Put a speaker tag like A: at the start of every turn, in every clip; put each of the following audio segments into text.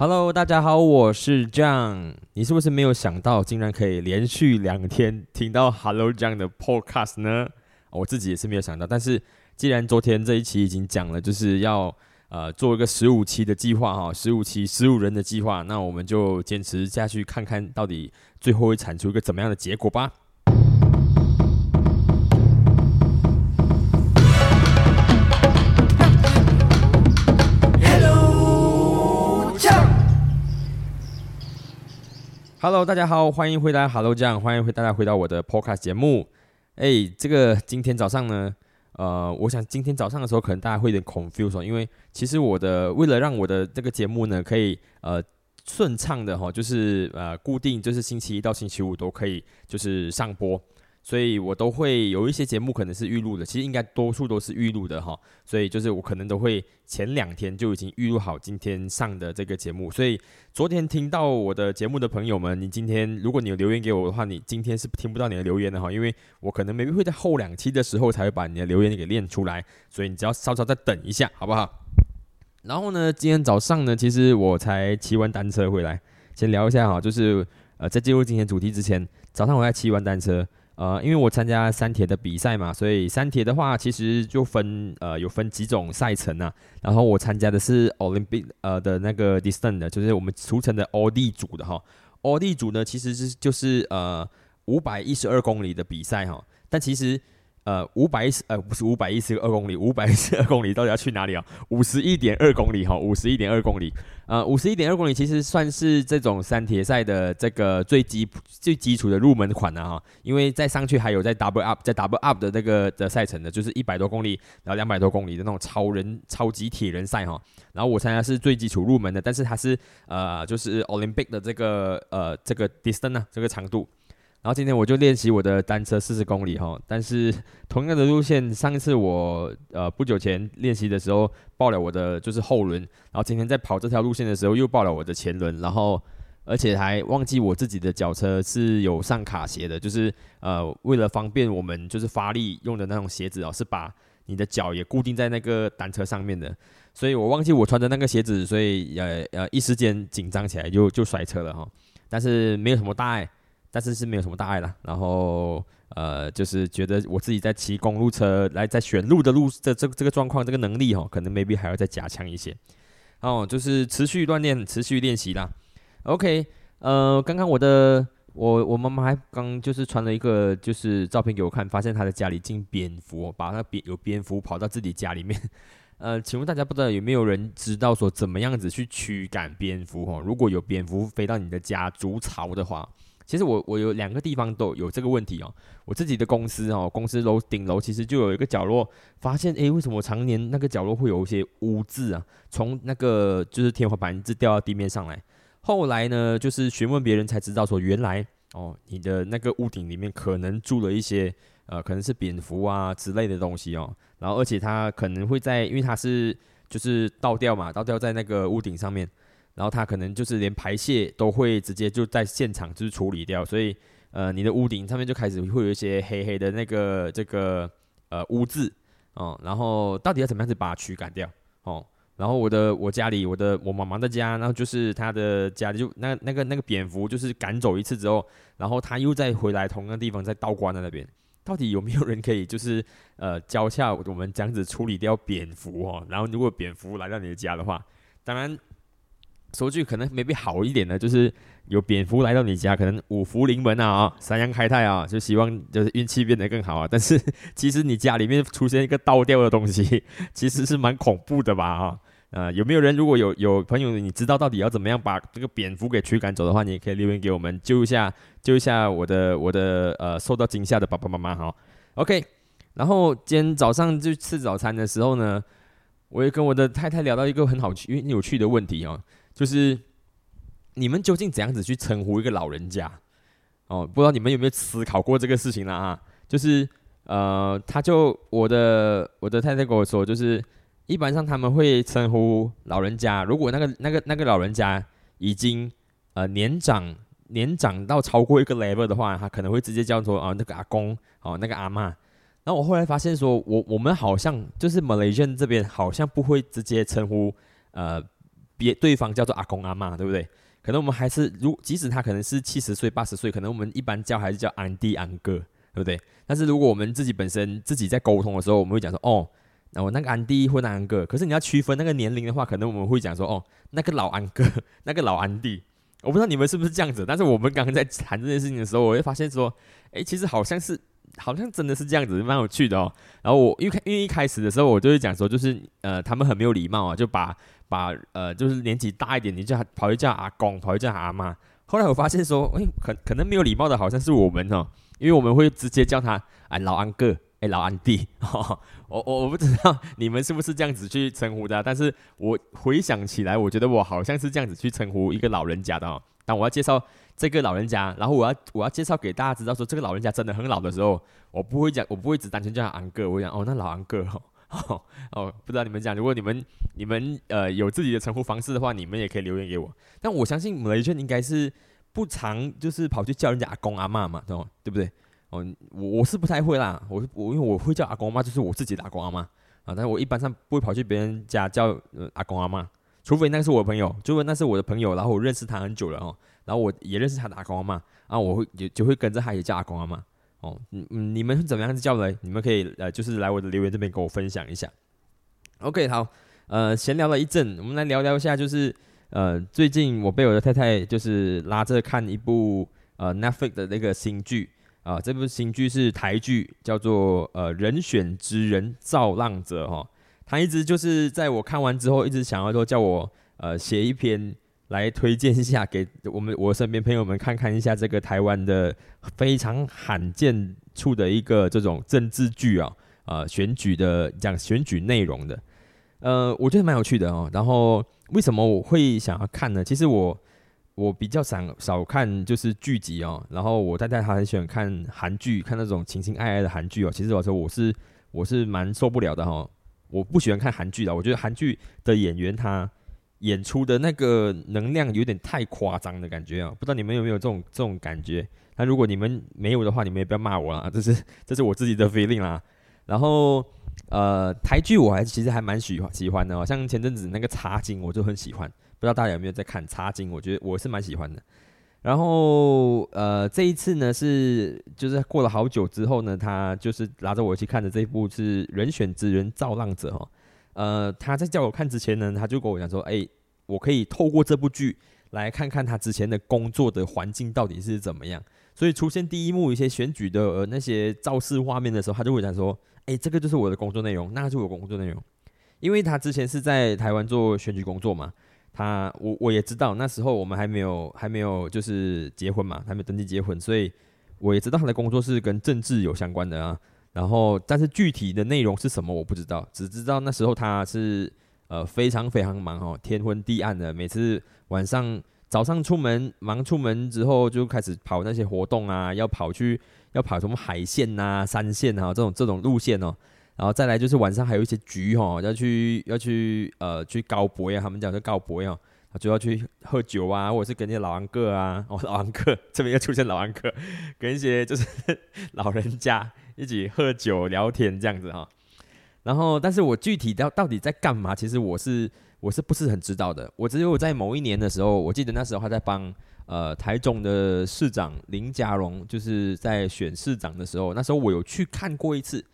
A: Hello，大家好，我是 John。你是不是没有想到，竟然可以连续两天听到 Hello John 的 Podcast 呢？我自己也是没有想到。但是既然昨天这一期已经讲了，就是要呃做一个十五期的计划哈，十五期十五人的计划，那我们就坚持下去，看看到底最后会产出一个怎么样的结果吧。Hello，大家好，欢迎回来。Hello，这样欢迎回大家回到我的 Podcast 节目。哎，这个今天早上呢，呃，我想今天早上的时候，可能大家会有点 confused，因为其实我的为了让我的这个节目呢，可以呃顺畅的哈，就是呃固定，就是星期一到星期五都可以就是上播。所以我都会有一些节目可能是预录的，其实应该多数都是预录的哈。所以就是我可能都会前两天就已经预录好今天上的这个节目。所以昨天听到我的节目的朋友们，你今天如果你有留言给我的话，你今天是听不到你的留言的哈，因为我可能 maybe 会在后两期的时候才会把你的留言给练出来。所以你只要稍稍再等一下，好不好？然后呢，今天早上呢，其实我才骑完单车回来，先聊一下哈，就是呃，在进入今天主题之前，早上我在骑完单车。呃，因为我参加三铁的比赛嘛，所以三铁的话其实就分呃有分几种赛程啊。然后我参加的是 Olympic 呃的那个 distance 的，就是我们俗称的 O D 组的哈。O D 组呢其实是就是呃五百一十二公里的比赛哈，但其实。呃，五百一十呃不是五百一十二公里，五百一十二公里到底要去哪里啊？五十一点二公里哈，五十一点二公里，呃，五十一点二公里其实算是这种山铁赛的这个最基最基础的入门款了哈，因为再上去还有在 double up 在 double up 的那个的赛程的，就是一百多公里，然后两百多公里的那种超人超级铁人赛哈，然后我参加是最基础入门的，但是它是呃就是 Olympic 的这个呃这个 distance 啊这个长度。然后今天我就练习我的单车四十公里哈，但是 同样的路线，上一次我呃不久前练习的时候爆了我的就是后轮，然后今天在跑这条路线的时候又爆了我的前轮，然后而且还忘记我自己的脚车是有上卡鞋的，就是呃为了方便我们就是发力用的那种鞋子哦，是把你的脚也固定在那个单车上面的，所以我忘记我穿的那个鞋子，所以呃呃一时间紧张起来就就摔车了哈，但是没有什么大碍。但是是没有什么大碍了，然后呃，就是觉得我自己在骑公路车来在选路的路这这这个状况这个能力哦，可能 maybe 还要再加强一些，哦，就是持续锻炼，持续练习啦。OK，呃，刚刚我的我我妈妈还刚就是传了一个就是照片给我看，发现她的家里进蝙蝠，把那蝙有蝙蝠跑到自己家里面。呃，请问大家不知道有没有人知道说怎么样子去驱赶蝙蝠哦？如果有蝙蝠飞到你的家筑巢的话。其实我我有两个地方都有这个问题哦。我自己的公司哦，公司楼顶楼其实就有一个角落，发现诶，为什么常年那个角落会有一些污渍啊？从那个就是天花板一直掉到地面上来。后来呢，就是询问别人才知道说，原来哦，你的那个屋顶里面可能住了一些呃，可能是蝙蝠啊之类的东西哦。然后而且它可能会在，因为它是就是倒吊嘛，倒吊在那个屋顶上面。然后它可能就是连排泄都会直接就在现场就是处理掉，所以呃你的屋顶上面就开始会有一些黑黑的那个这个呃污渍哦，然后到底要怎么样子把它驱赶掉哦？然后我的我家里我的我妈妈的家，然后就是她的家就那那个那个蝙蝠就是赶走一次之后，然后他又再回来同样地方再倒挂在那边，到底有没有人可以就是呃教下我们这样子处理掉蝙蝠哦？然后如果蝙蝠来到你的家的话，当然。说句可能没必好一点的，就是有蝙蝠来到你家，可能五福临门啊，三阳开泰啊，就希望就是运气变得更好啊。但是其实你家里面出现一个倒吊的东西，其实是蛮恐怖的吧？啊，呃，有没有人如果有有朋友你知道到底要怎么样把这个蝙蝠给驱赶走的话，你也可以留言给我们救一下，救一下我的我的呃受到惊吓的爸爸妈妈哈。OK，然后今天早上就吃早餐的时候呢，我也跟我的太太聊到一个很好趣有趣的问题哦。就是你们究竟怎样子去称呼一个老人家？哦，不知道你们有没有思考过这个事情了啊？就是呃，他就我的我的太太跟我说，就是一般上他们会称呼老人家，如果那个那个那个老人家已经呃年长年长到超过一个 level 的话，他可能会直接叫做啊那个阿公哦那个阿妈。然后我后来发现说，我我们好像就是 Malaysia 这边好像不会直接称呼呃。别对方叫做阿公阿妈，对不对？可能我们还是如即使他可能是七十岁八十岁，可能我们一般叫还是叫安弟安哥，对不对？但是如果我们自己本身自己在沟通的时候，我们会讲说哦，那我那个安弟或那安哥。可是你要区分那个年龄的话，可能我们会讲说哦，那个老安哥，那个老安弟。我不知道你们是不是这样子，但是我们刚刚在谈这件事情的时候，我会发现说，哎，其实好像是，好像真的是这样子，蛮有趣的哦。然后我因为因为一开始的时候，我就会讲说，就是呃，他们很没有礼貌啊，就把把呃，就是年纪大一点，你叫跑去叫阿公，跑去叫阿妈。后来我发现说，哎，可可能没有礼貌的好像是我们哦，因为我们会直接叫他哎老安哥。哎，老安弟，我我我不知道你们是不是这样子去称呼的，但是我回想起来，我觉得我好像是这样子去称呼一个老人家的哦。但我要介绍这个老人家，然后我要我要介绍给大家知道说这个老人家真的很老的时候，我不会讲，我不会只单纯叫他安哥，我讲哦，那老安哥哦哦，不知道你们讲，如果你们你们呃有自己的称呼方式的话，你们也可以留言给我。但我相信雷圈应该是不常就是跑去叫人家阿公阿妈嘛，对不对不对？哦，我我是不太会啦，我我因为我会叫阿公阿妈，就是我自己的阿公阿妈啊，但是我一般上不会跑去别人家叫阿公阿妈，除非那是我的朋友，除非那是我的朋友，然后我认识他很久了哦，然后我也认识他的阿公阿妈，然后我会也就会跟着他也叫阿公阿妈哦，嗯嗯，你们是怎么样子叫的？你们可以呃，就是来我的留言这边跟我分享一下。OK，好，呃，闲聊了一阵，我们来聊聊一下，就是呃，最近我被我的太太就是拉着看一部呃 Netflix 的那个新剧。啊，这部新剧是台剧，叫做呃《人选之人造浪者》哈。他一直就是在我看完之后，一直想要说叫我呃写一篇来推荐一下给我们我身边朋友们看看一下这个台湾的非常罕见处的一个这种政治剧啊，呃选举的讲选举内容的，呃我觉得蛮有趣的哦。然后为什么我会想要看呢？其实我。我比较少少看就是剧集哦，然后我太太她很喜欢看韩剧，看那种情情爱爱的韩剧哦。其实我说我是我是蛮受不了的哈，我不喜欢看韩剧的。我觉得韩剧的演员他演出的那个能量有点太夸张的感觉啊，不知道你们有没有这种这种感觉？那如果你们没有的话，你们也不要骂我啦，这是这是我自己的 feeling 啦。然后呃，台剧我还其实还蛮喜欢喜欢的，哦像前阵子那个茶经我就很喜欢。不知道大家有没有在看《茶经》？我觉得我是蛮喜欢的。然后呃，这一次呢是就是过了好久之后呢，他就是拉着我去看的这一部是《人选之人造浪者》哈。呃，他在叫我看之前呢，他就跟我讲说：“哎，我可以透过这部剧来看看他之前的工作的环境到底是怎么样。”所以出现第一幕一些选举的呃那些造势画面的时候，他就会讲说：“哎，这个就是我的工作内容，那就是我工作内容。”因为他之前是在台湾做选举工作嘛。他我我也知道，那时候我们还没有还没有就是结婚嘛，还没登记结婚，所以我也知道他的工作是跟政治有相关的啊。然后，但是具体的内容是什么我不知道，只知道那时候他是呃非常非常忙哦，天昏地暗的，每次晚上早上出门忙出门之后就开始跑那些活动啊，要跑去要跑什么海线呐、山线啊这种这种路线哦。然后再来就是晚上还有一些局哦，要去要去呃去高博呀，他们讲是高博呀，就要去喝酒啊，或者是跟那些老安哥啊，哦老安哥这边又出现老安哥，跟一些就是 老人家一起喝酒聊天这样子哈。然后，但是我具体到到底在干嘛，其实我是我是不是很知道的。我只有在某一年的时候，我记得那时候他在帮呃台中的市长林佳荣，就是在选市长的时候，那时候我有去看过一次。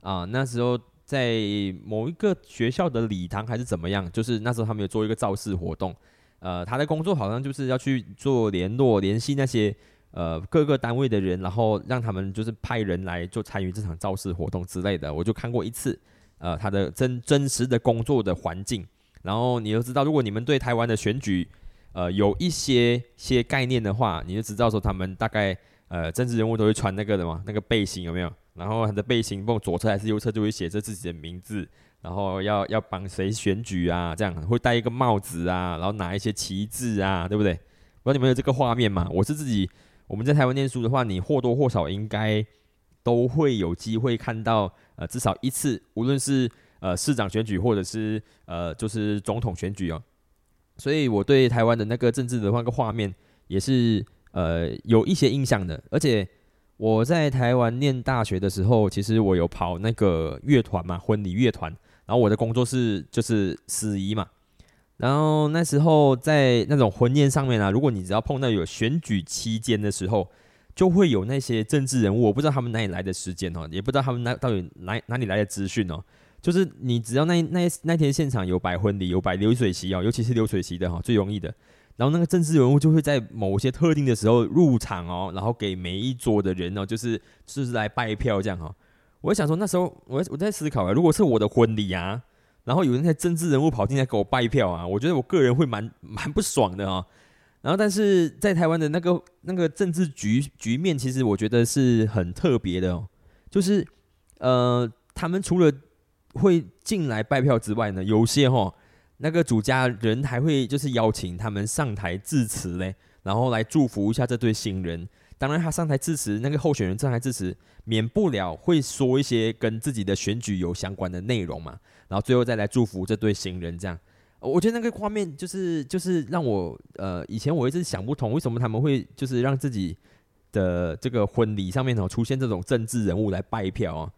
A: 啊，那时候在某一个学校的礼堂还是怎么样，就是那时候他们有做一个造势活动，呃，他的工作好像就是要去做联络、联系那些呃各个单位的人，然后让他们就是派人来就参与这场造势活动之类的。我就看过一次，呃，他的真真实的工作的环境。然后你就知道，如果你们对台湾的选举呃有一些些概念的话，你就知道说他们大概呃政治人物都会穿那个的嘛，那个背心有没有？然后他的背心，不管左侧还是右侧，就会写着自己的名字，然后要要帮谁选举啊，这样会戴一个帽子啊，然后拿一些旗帜啊，对不对？不知道你们有这个画面吗？我是自己，我们在台湾念书的话，你或多或少应该都会有机会看到，呃，至少一次，无论是呃市长选举，或者是呃就是总统选举哦。所以我对台湾的那个政治的那个画面也是呃有一些印象的，而且。我在台湾念大学的时候，其实我有跑那个乐团嘛，婚礼乐团。然后我的工作是就是司仪嘛。然后那时候在那种婚宴上面啊，如果你只要碰到有选举期间的时候，就会有那些政治人物，我不知道他们哪里来的时间哦，也不知道他们哪到底哪哪里来的资讯哦。就是你只要那那那天现场有摆婚礼，有摆流水席哦，尤其是流水席的哈，最容易的。然后那个政治人物就会在某些特定的时候入场哦，然后给每一桌的人哦，就是就是来拜票这样哈。我想说那时候我我在思考啊，如果是我的婚礼啊，然后有那些政治人物跑进来给我拜票啊，我觉得我个人会蛮 蛮不爽的啊。然后但是在台湾的那个那个政治局局面，其实我觉得是很特别的哦，就是呃，他们除了会进来拜票之外呢，有些哈那个主家人还会就是邀请他们上台致辞嘞，然后来祝福一下这对新人。当然，他上台致辞，那个候选人上台致辞，免不了会说一些跟自己的选举有相关的内容嘛。然后最后再来祝福这对新人，这样，我觉得那个画面就是就是让我呃，以前我一直想不通，为什么他们会就是让自己的这个婚礼上面哦出现这种政治人物来拜票啊，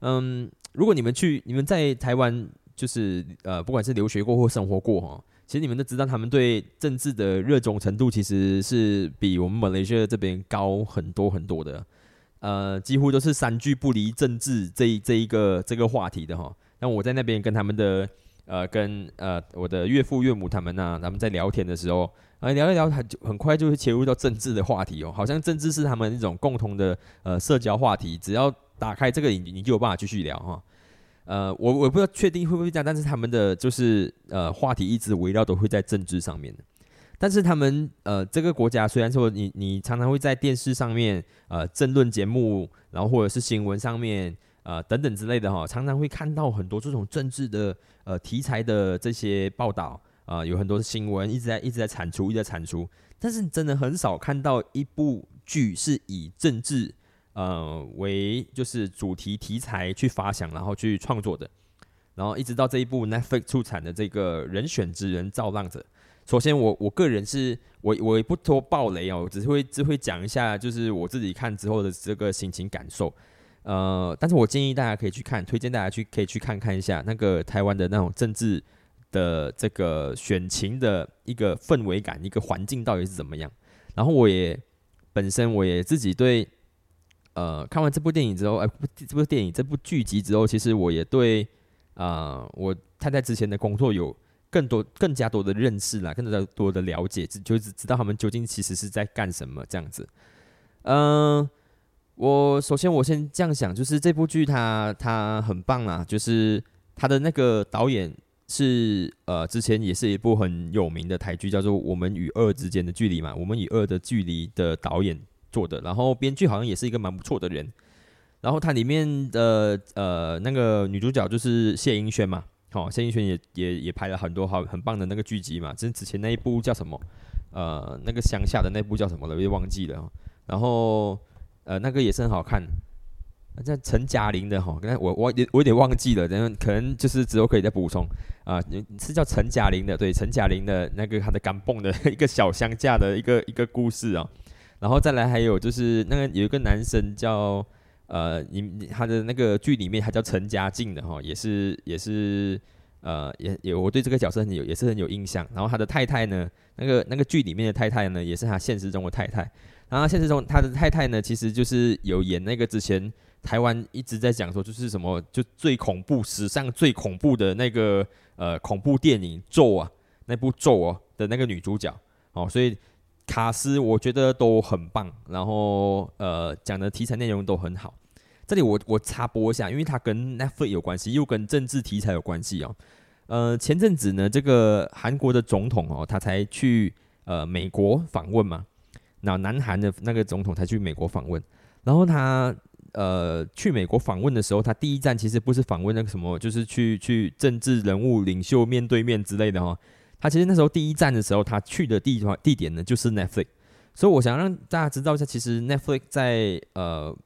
A: 嗯。如果你们去，你们在台湾就是呃，不管是留学过或生活过哈，其实你们都知道，他们对政治的热衷程度其实是比我们马来西亚这边高很多很多的，呃，几乎都是三句不离政治这一这一个这个话题的哈。那我在那边跟他们的呃跟呃我的岳父岳母他们呢，他们在聊天的时候，啊聊一聊，很很快就会切入到政治的话题哦，好像政治是他们一种共同的呃社交话题，只要。打开这个，你你就有办法继续聊哈。呃，我我不知道确定会不会这样，但是他们的就是呃话题一直围绕都会在政治上面。但是他们呃这个国家虽然说你你常常会在电视上面呃政论节目，然后或者是新闻上面呃等等之类的哈，常常会看到很多这种政治的呃题材的这些报道啊，有很多新闻一直在一直在产出，一直在产出。但是真的很少看到一部剧是以政治。呃，为就是主题题材去发想，然后去创作的，然后一直到这一部 Netflix 出产的这个人选之人造浪者。首先，我我个人是我我也不多爆雷哦，只是会只会讲一下，就是我自己看之后的这个心情感受。呃，但是我建议大家可以去看，推荐大家去可以去看看一下那个台湾的那种政治的这个选情的一个氛围感，一个环境到底是怎么样。然后我也本身我也自己对。呃，看完这部电影之后，哎，这部电影这部剧集之后，其实我也对啊，我太太之前的工作有更多、更加多的认识啦，更加多的了解，就是知道他们究竟其实是在干什么这样子。嗯，我首先我先这样想，就是这部剧它它很棒啦，就是它的那个导演是呃，之前也是一部很有名的台剧，叫做《我们与恶之间的距离》嘛，《我们与恶的距离》的导演。做的，然后编剧好像也是一个蛮不错的人，然后它里面的呃那个女主角就是谢盈萱嘛，好，谢盈萱也也也拍了很多好很棒的那个剧集嘛，之之前那一部叫什么？呃，那个乡下的那部叫什么了？我也忘记了。然后呃那个也是很好看，叫陈嘉玲的哈，刚才我我我有点忘记了，等可能就是之后可以再补充啊，是叫陈嘉玲的，对，陈嘉玲的那个她的港蹦的一个小乡下的一个一个故事啊。然后再来还有就是那个有一个男生叫呃你他的那个剧里面他叫陈家静的哈也是也是呃也也我对这个角色很有也是很有印象。然后他的太太呢那个那个剧里面的太太呢也是他现实中的太太。然后现实中他的太太呢其实就是有演那个之前台湾一直在讲说就是什么就最恐怖史上最恐怖的那个呃恐怖电影咒啊那部咒哦的那个女主角哦所以。卡斯我觉得都很棒，然后呃讲的题材内容都很好。这里我我插播一下，因为它跟 Netflix 有关系，又跟政治题材有关系哦。呃，前阵子呢，这个韩国的总统哦，他才去呃美国访问嘛。那南韩的那个总统才去美国访问，然后他呃去美国访问的时候，他第一站其实不是访问那个什么，就是去去政治人物领袖面对面之类的哈。他其实那时候第一站的时候，他去的地方地点呢就是 Netflix，所以我想让大家知道一下，其实 Netflix 在呃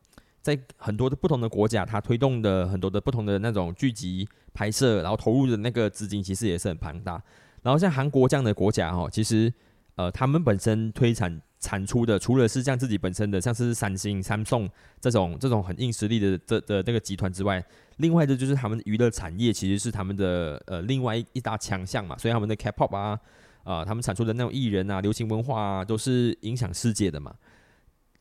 A: 在很多的不同的国家，它推动的很多的不同的那种剧集拍摄，然后投入的那个资金其实也是很庞大。然后像韩国这样的国家哦，其实呃他们本身推产产出的，除了是像自己本身的，像是三星、三送这种这种很硬实力的这的那个集团之外，另外的就是他们娱乐产业其实是他们的呃另外一大强项嘛，所以他们的 K-pop 啊，啊，他们产出的那种艺人啊、流行文化啊，都是影响世界的嘛。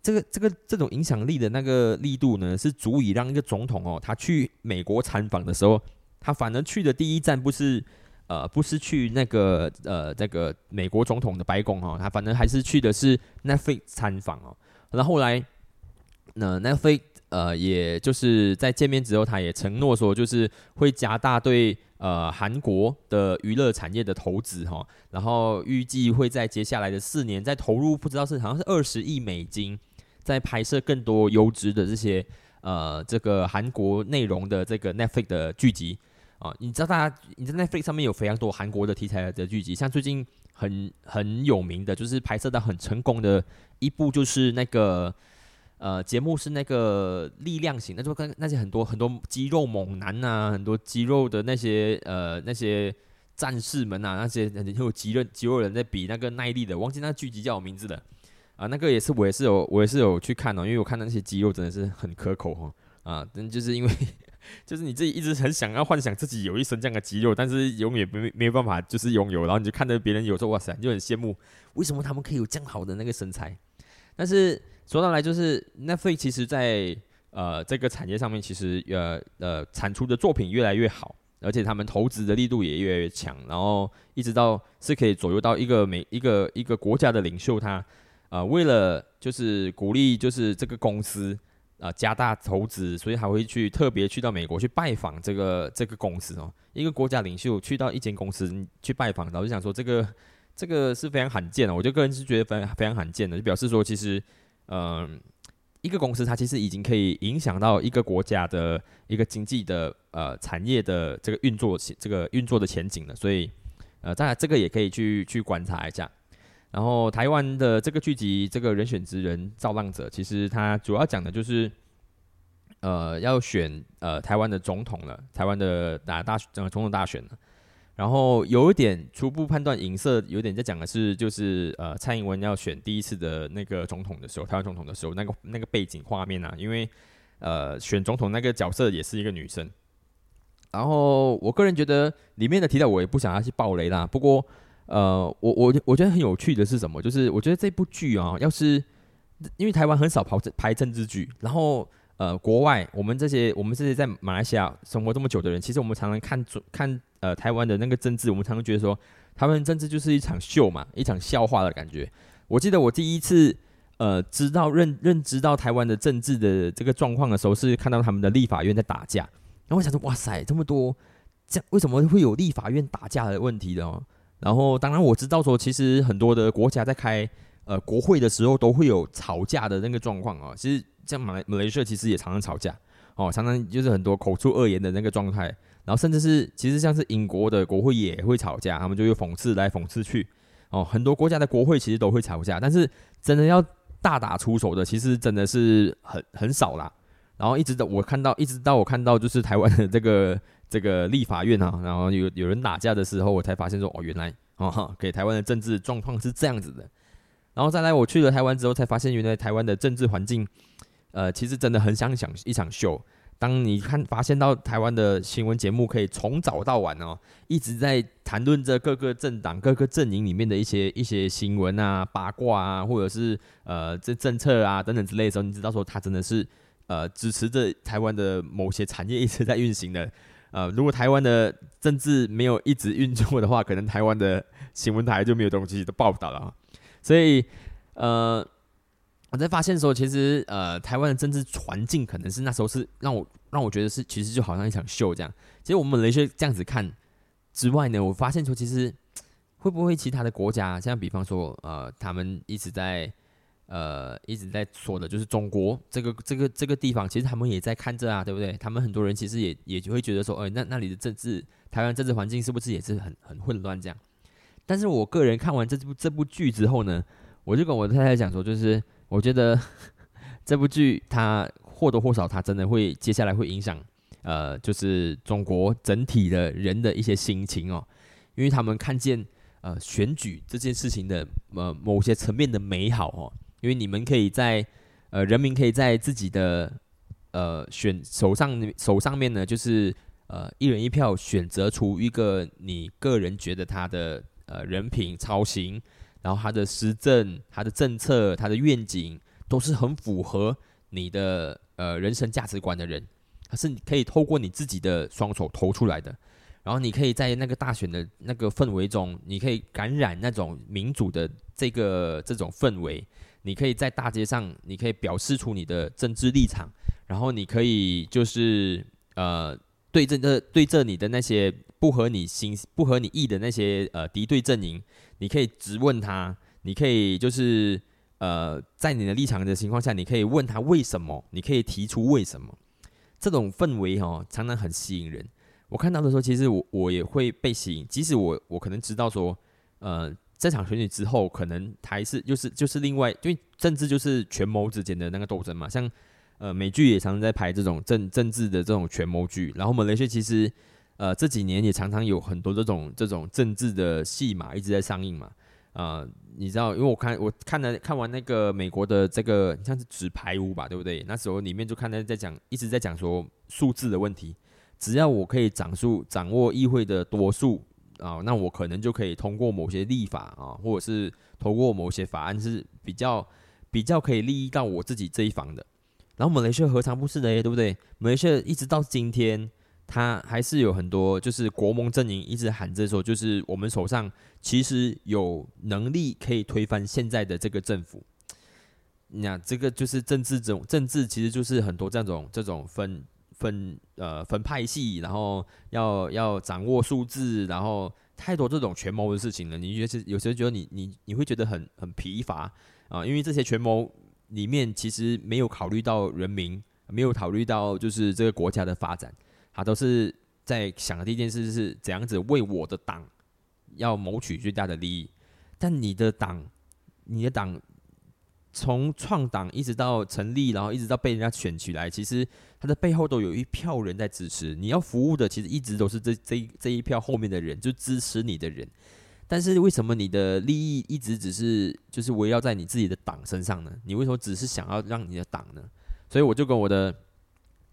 A: 这个这个这种影响力的那个力度呢，是足以让一个总统哦，他去美国参访的时候，他反而去的第一站不是。呃，不是去那个呃，这个美国总统的白宫哦，他反正还是去的是 Netflix 参访哦。那后来，那 Netflix 呃，也就是在见面之后，他也承诺说，就是会加大对呃韩国的娱乐产业的投资哈。然后预计会在接下来的四年再投入，不知道是好像是二十亿美金，在拍摄更多优质的这些呃这个韩国内容的这个 Netflix 的剧集。啊，你知道大家，你在 Netflix 上面有非常多韩国的题材的剧集，像最近很很有名的，就是拍摄到很成功的一部，就是那个呃节目是那个力量型，那就跟那些很多很多肌肉猛男呐，很多肌肉的那些呃那些战士们呐，那些很有肌肉肌肉人在比那个耐力的，忘记那剧集叫什么名字了啊，那个也是我也是有我也是有去看哦，因为我看到那些肌肉真的是很可口哈啊，但就是因为。就是你自己一直很想要幻想自己有一身这样的肌肉，但是永远没没有办法就是拥有，然后你就看着别人有时候哇塞，就很羡慕，为什么他们可以有这样好的那个身材？但是说到来就是 Netflix 其实在呃这个产业上面，其实呃呃产出的作品越来越好，而且他们投资的力度也越来越强，然后一直到是可以左右到一个每一个一个国家的领袖，他呃为了就是鼓励就是这个公司。啊，加大投资，所以还会去特别去到美国去拜访这个这个公司哦。一个国家领袖去到一间公司去拜访，然后就想说，这个这个是非常罕见的。我就个人是觉得非常非常罕见的，就表示说，其实，嗯，一个公司它其实已经可以影响到一个国家的一个经济的呃产业的这个运作这个运作的前景了。所以，呃，当然这个也可以去去观察一下。然后台湾的这个剧集，这个人选之人造浪者，其实它主要讲的就是，呃，要选呃台湾的总统了，台湾的打大呃总统大选了。然后有一点初步判断，影色有点在讲的是，就是呃蔡英文要选第一次的那个总统的时候，台湾总统的时候，那个那个背景画面啊，因为呃选总统那个角色也是一个女生。然后我个人觉得里面的提到，我也不想要去爆雷啦，不过。呃，我我我觉得很有趣的是什么？就是我觉得这部剧啊，要是因为台湾很少拍拍政治剧，然后呃，国外我们这些我们这些在马来西亚生活这么久的人，其实我们常常看看呃台湾的那个政治，我们常常觉得说，台湾政治就是一场秀嘛，一场笑话的感觉。我记得我第一次呃知道认认知到台湾的政治的这个状况的时候，是看到他们的立法院在打架，然后我想说，哇塞，这么多这样为什么会有立法院打架的问题的哦？然后，当然我知道说，其实很多的国家在开呃国会的时候，都会有吵架的那个状况啊。其实像马来马来西亚，其实也常常吵架哦，常常就是很多口出恶言的那个状态。然后甚至是其实像是英国的国会也会吵架，他们就用讽刺来讽刺去哦。很多国家的国会其实都会吵架，但是真的要大打出手的，其实真的是很很少啦。然后一直到我看到，一直到我看到就是台湾的这个。这个立法院啊，然后有有人打架的时候，我才发现说，哦，原来哦，给台湾的政治状况是这样子的。然后再来，我去了台湾之后，才发现原来台湾的政治环境，呃，其实真的很想想一场秀。当你看发现到台湾的新闻节目可以从早到晚哦，一直在谈论着各个政党、各个阵营里面的一些一些新闻啊、八卦啊，或者是呃这政策啊等等之类的时候，你知道说他真的是呃支持着台湾的某些产业一直在运行的。呃，如果台湾的政治没有一直运作的话，可能台湾的新闻台就没有东西的报道了。所以，呃，我在发现的时候，其实呃，台湾的政治环境可能是那时候是让我让我觉得是其实就好像一场秀这样。其实我们雷些这样子看之外呢，我发现说其实会不会其他的国家，像比方说呃，他们一直在。呃，一直在说的就是中国这个这个这个地方，其实他们也在看着啊，对不对？他们很多人其实也也就会觉得说，哎，那那里的政治，台湾政治环境是不是也是很很混乱这样？但是我个人看完这部这部剧之后呢，我就跟我太太讲说，就是我觉得 这部剧它或多或少，它真的会接下来会影响呃，就是中国整体的人的一些心情哦，因为他们看见呃选举这件事情的呃某些层面的美好哦。因为你们可以在呃人民可以在自己的呃选手上手上面呢，就是呃一人一票选择出一个你个人觉得他的呃人品操行，然后他的施政、他的政策、他的愿景都是很符合你的呃人生价值观的人，他是可以透过你自己的双手投出来的。然后你可以在那个大选的那个氛围中，你可以感染那种民主的这个这种氛围。你可以在大街上，你可以表示出你的政治立场，然后你可以就是呃对着这对着你的那些不合你心、不合你意的那些呃敌对阵营，你可以直问他，你可以就是呃在你的立场的情况下，你可以问他为什么，你可以提出为什么。这种氛围哦，常常很吸引人。我看到的时候，其实我我也会被吸引，即使我我可能知道说，呃，这场选举之后，可能还是就是就是另外，因为政治就是权谋之间的那个斗争嘛。像呃美剧也常常在拍这种政政治的这种权谋剧，然后马来西亚其实呃这几年也常常有很多这种这种政治的戏码一直在上映嘛。啊，你知道，因为我看我看了看完那个美国的这个像是纸牌屋吧，对不对？那时候里面就看到在讲一直在讲说数字的问题。只要我可以掌数掌握议会的多数啊，那我可能就可以通过某些立法啊，或者是通过某些法案是比较比较可以利益到我自己这一方的。然后马来西亚何尝不是的耶，对不对？马来西亚一直到今天，它还是有很多就是国盟阵营一直喊着说，就是我们手上其实有能力可以推翻现在的这个政府。那这个就是政治这种政治，其实就是很多这种这种分。分呃分派系，然后要要掌握数字，然后太多这种权谋的事情了。你觉得有时候觉得你你你会觉得很很疲乏啊？因为这些权谋里面其实没有考虑到人民，没有考虑到就是这个国家的发展，他都是在想的第一件事是怎样子为我的党要谋取最大的利益。但你的党，你的党。从创党一直到成立，然后一直到被人家选起来，其实他的背后都有一票人在支持。你要服务的，其实一直都是这这这一票后面的人，就支持你的人。但是为什么你的利益一直只是就是围绕在你自己的党身上呢？你为什么只是想要让你的党呢？所以我就跟我的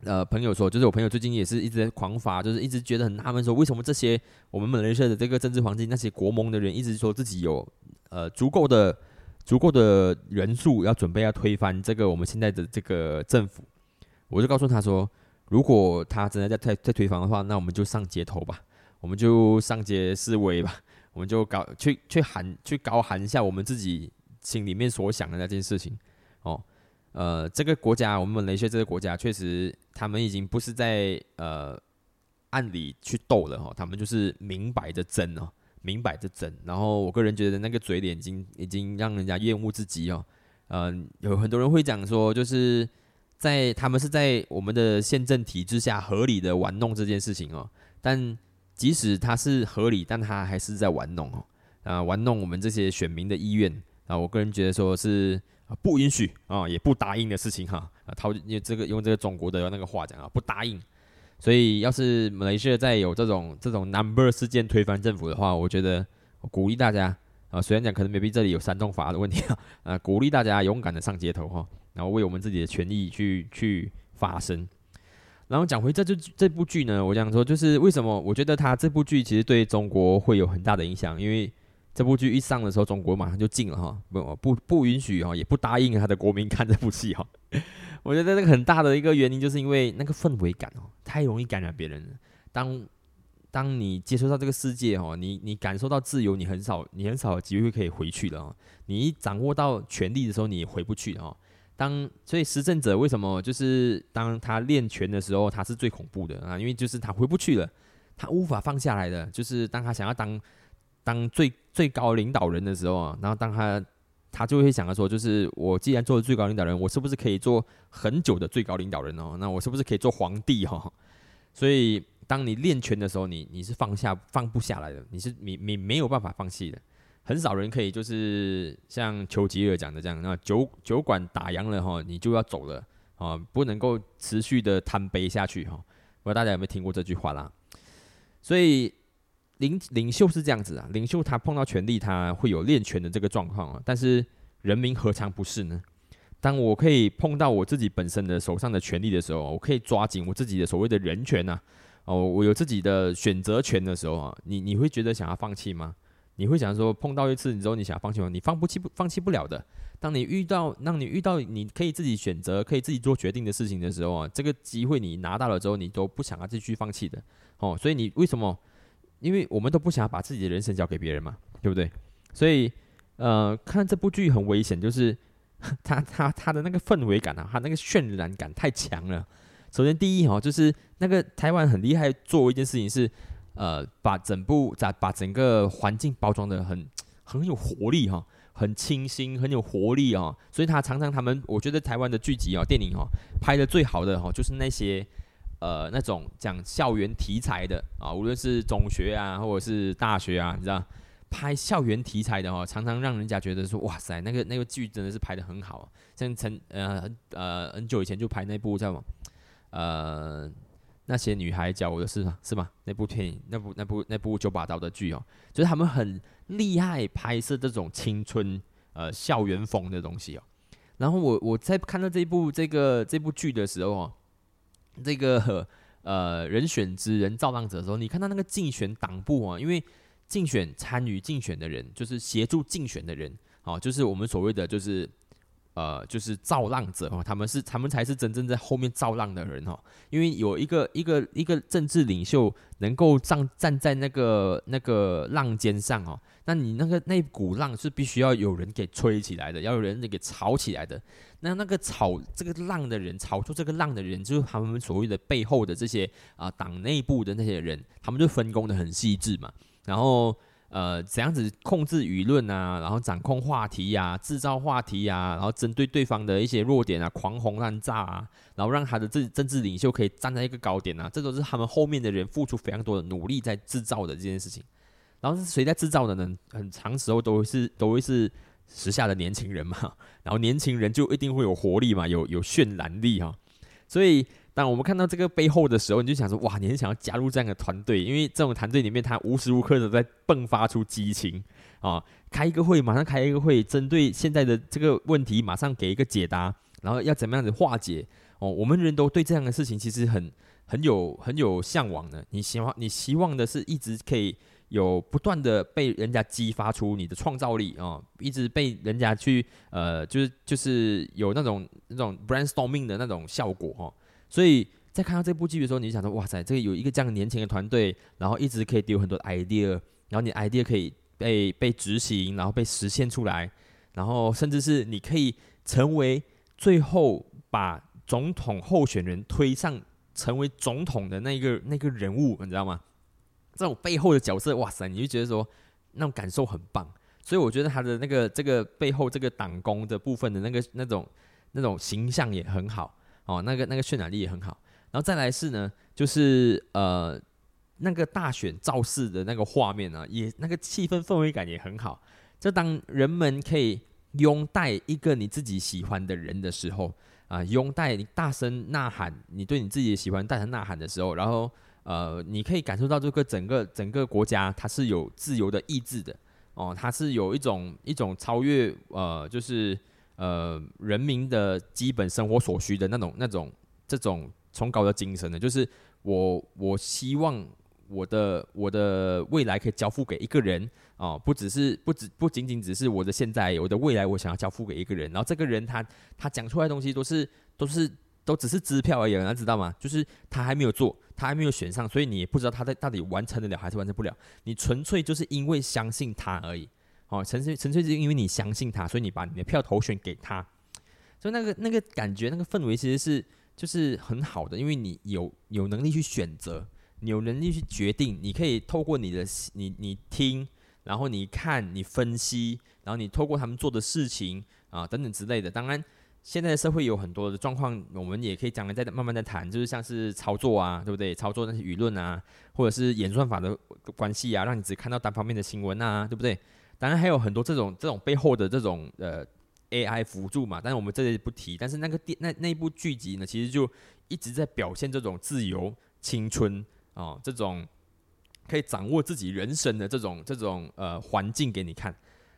A: 呃朋友说，就是我朋友最近也是一直在狂发，就是一直觉得很纳闷，说为什么这些我们马来西亚的这个政治环境，那些国盟的人一直说自己有呃足够的。足够的人数要准备要推翻这个我们现在的这个政府，我就告诉他说，如果他真的在在在推翻的话，那我们就上街头吧，我们就上街示威吧，我们就搞去去喊去高喊一下我们自己心里面所想的那件事情。哦，呃，这个国家我们雷西这个国家确实，他们已经不是在呃暗里去斗了哈，他们就是明摆着争哦。明摆着整，然后我个人觉得那个嘴脸已经已经让人家厌恶至极哦。嗯，有很多人会讲说，就是在他们是在我们的宪政体制下合理的玩弄这件事情哦。但即使他是合理，但他还是在玩弄哦，啊，玩弄我们这些选民的意愿啊。我个人觉得说是不允许啊，也不答应的事情哈。啊，他用这个用这个中国的那个话讲啊，不答应。所以，要是马来西亚再有这种这种 number 事件推翻政府的话，我觉得鼓励大家啊，虽然讲可能 maybe 这里有煽动法的问题啊，啊，鼓励大家勇敢的上街头哈，然后为我们自己的权益去去发声。然后讲回这就这部剧呢，我想说就是为什么我觉得他这部剧其实对中国会有很大的影响，因为这部剧一上的时候，中国马上就禁了哈，不不不允许哈，也不答应他的国民看这部戏哈。我觉得那个很大的一个原因，就是因为那个氛围感哦，太容易感染别人了。当当你接触到这个世界哦，你你感受到自由，你很少你很少有机会可以回去了哦。你一掌握到权力的时候，你回不去哦。当所以施政者为什么就是当他练拳的时候，他是最恐怖的啊？因为就是他回不去了，他无法放下来的。就是当他想要当当最最高领导人的时候啊，然后当他。他就会想着说，就是我既然做了最高领导人，我是不是可以做很久的最高领导人哦？那我是不是可以做皇帝哈？所以，当你练拳的时候，你你是放下放不下来的，你是你你没有办法放弃的。很少人可以就是像丘吉尔讲的这样，那酒酒馆打烊了哈，你就要走了啊，不能够持续的贪杯下去哈。不知道大家有没有听过这句话啦？所以。领领袖是这样子啊，领袖他碰到权力，他会有练权的这个状况啊。但是人民何尝不是呢？当我可以碰到我自己本身的手上的权力的时候，我可以抓紧我自己的所谓的人权呐，哦，我有自己的选择权的时候啊，你你会觉得想要放弃吗？你会想说碰到一次之后你想放弃吗？你放不弃不放弃不了的。当你遇到让你遇到你可以自己选择、可以自己做决定的事情的时候啊，这个机会你拿到了之后，你都不想要继续放弃的哦。所以你为什么？因为我们都不想把自己的人生交给别人嘛，对不对？所以呃，看这部剧很危险，就是他他他的那个氛围感啊，他那个渲染感太强了。首先第一哈，就是那个台湾很厉害，做一件事情是呃，把整部咋把整个环境包装的很很有活力哈。很清新，很有活力哦，所以他常常他们，我觉得台湾的剧集哦，电影哦，拍的最好的哦，就是那些呃那种讲校园题材的啊，无论是中学啊，或者是大学啊，你知道，拍校园题材的哦，常常让人家觉得说，哇塞，那个那个剧真的是拍的很好，像陈呃很呃很久以前就拍那部叫什么呃。那些女孩教我的事？是吗？那部电影，那部那部那部九把刀的剧哦，就是他们很厉害拍摄这种青春呃校园风的东西哦。然后我我在看到这部这个这部剧的时候哦，这个呃人选之人造浪者的时候，你看到那个竞选党部啊，因为竞选参与竞选的人，就是协助竞选的人哦，就是我们所谓的就是。呃，就是造浪者哦，他们是他们才是真正在后面造浪的人哦，因为有一个一个一个政治领袖能够站站在那个那个浪尖上哦，那你那个那股浪是必须要有人给吹起来的，要有人给炒起来的。那那个炒这个浪的人，炒出这个浪的人，就是他们所谓的背后的这些啊党内部的那些人，他们就分工的很细致嘛，然后。呃，怎样子控制舆论啊，然后掌控话题呀，制造话题呀，然后针对对方的一些弱点啊，狂轰滥炸啊，然后让他的政政治领袖可以站在一个高点啊，这都是他们后面的人付出非常多的努力在制造的这件事情。然后是谁在制造的呢？很长时候都是都会是时下的年轻人嘛，然后年轻人就一定会有活力嘛，有有渲染力哈，所以。当我们看到这个背后的时候，你就想说：哇，你很想要加入这样的团队？因为这种团队里面，他无时无刻的在迸发出激情啊！开一个会，马上开一个会，针对现在的这个问题，马上给一个解答，然后要怎么样子化解？哦，我们人都对这样的事情其实很很有很有向往的。你希望你希望的是一直可以有不断的被人家激发出你的创造力啊，一直被人家去呃，就是就是有那种那种 brainstorming 的那种效果哈。所以在看到这部剧的时候，你就想说：哇塞，这个有一个这样年轻的团队，然后一直可以丢很多 idea，然后你 idea 可以被被执行，然后被实现出来，然后甚至是你可以成为最后把总统候选人推上成为总统的那个那个人物，你知道吗？这种背后的角色，哇塞，你就觉得说那种感受很棒。所以我觉得他的那个这个背后这个党工的部分的那个那种那种形象也很好。哦，那个那个渲染力也很好，然后再来是呢，就是呃那个大选造势的那个画面呢，也那个气氛氛围感也很好。就当人们可以拥戴一个你自己喜欢的人的时候，啊，拥戴你大声呐喊，你对你自己喜欢大声呐喊的时候，然后呃，你可以感受到这个整个整个国家它是有自由的意志的，哦，它是有一种一种超越呃，就是。呃，人民的基本生活所需的那种、那种、这种崇高的精神呢，就是我我希望我的我的未来可以交付给一个人啊，不只是不只不仅仅只是我的现在，我的未来我想要交付给一个人，然后这个人他他讲出来的东西都是都是都只是支票而已，大家知道吗？就是他还没有做，他还没有选上，所以你也不知道他在到底完成得了还是完成不了，你纯粹就是因为相信他而已。哦，纯粹纯粹是因为你相信他，所以你把你的票投选给他，所以那个那个感觉，那个氛围其实是就是很好的，因为你有有能力去选择，你有能力去决定，你可以透过你的你你听，然后你看你分析，然后你透过他们做的事情啊等等之类的。当然，现在的社会有很多的状况，我们也可以将来再慢慢再谈，就是像是操作啊，对不对？操作那些舆论啊，或者是演算法的关系啊，让你只看到单方面的新闻啊，对不对？当然还有很多这种这种背后的这种呃 AI 辅助嘛，但是我们这里不提。但是那个电那那部剧集呢，其实就一直在表现这种自由、青春啊，这种可以掌握自己人生的这种这种呃环境给你看